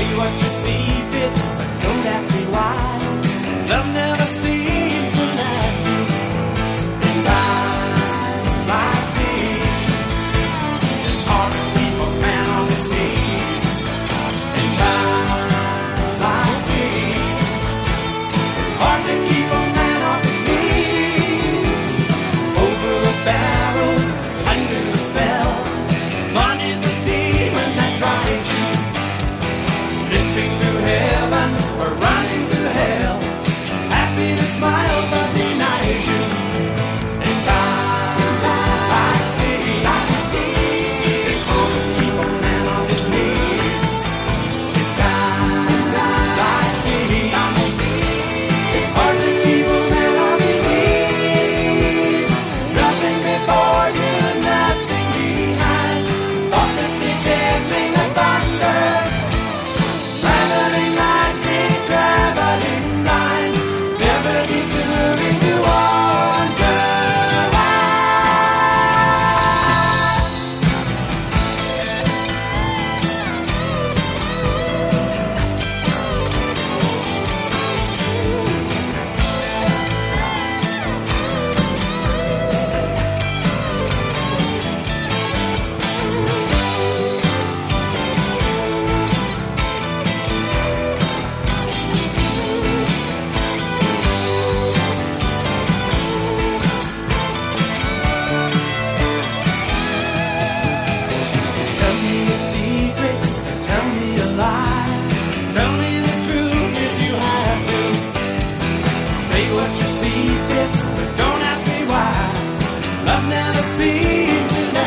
say what you see fit, but don't ask me why. Love never happiness, smile, Say what you see fit, but don't ask me why. Love never seems to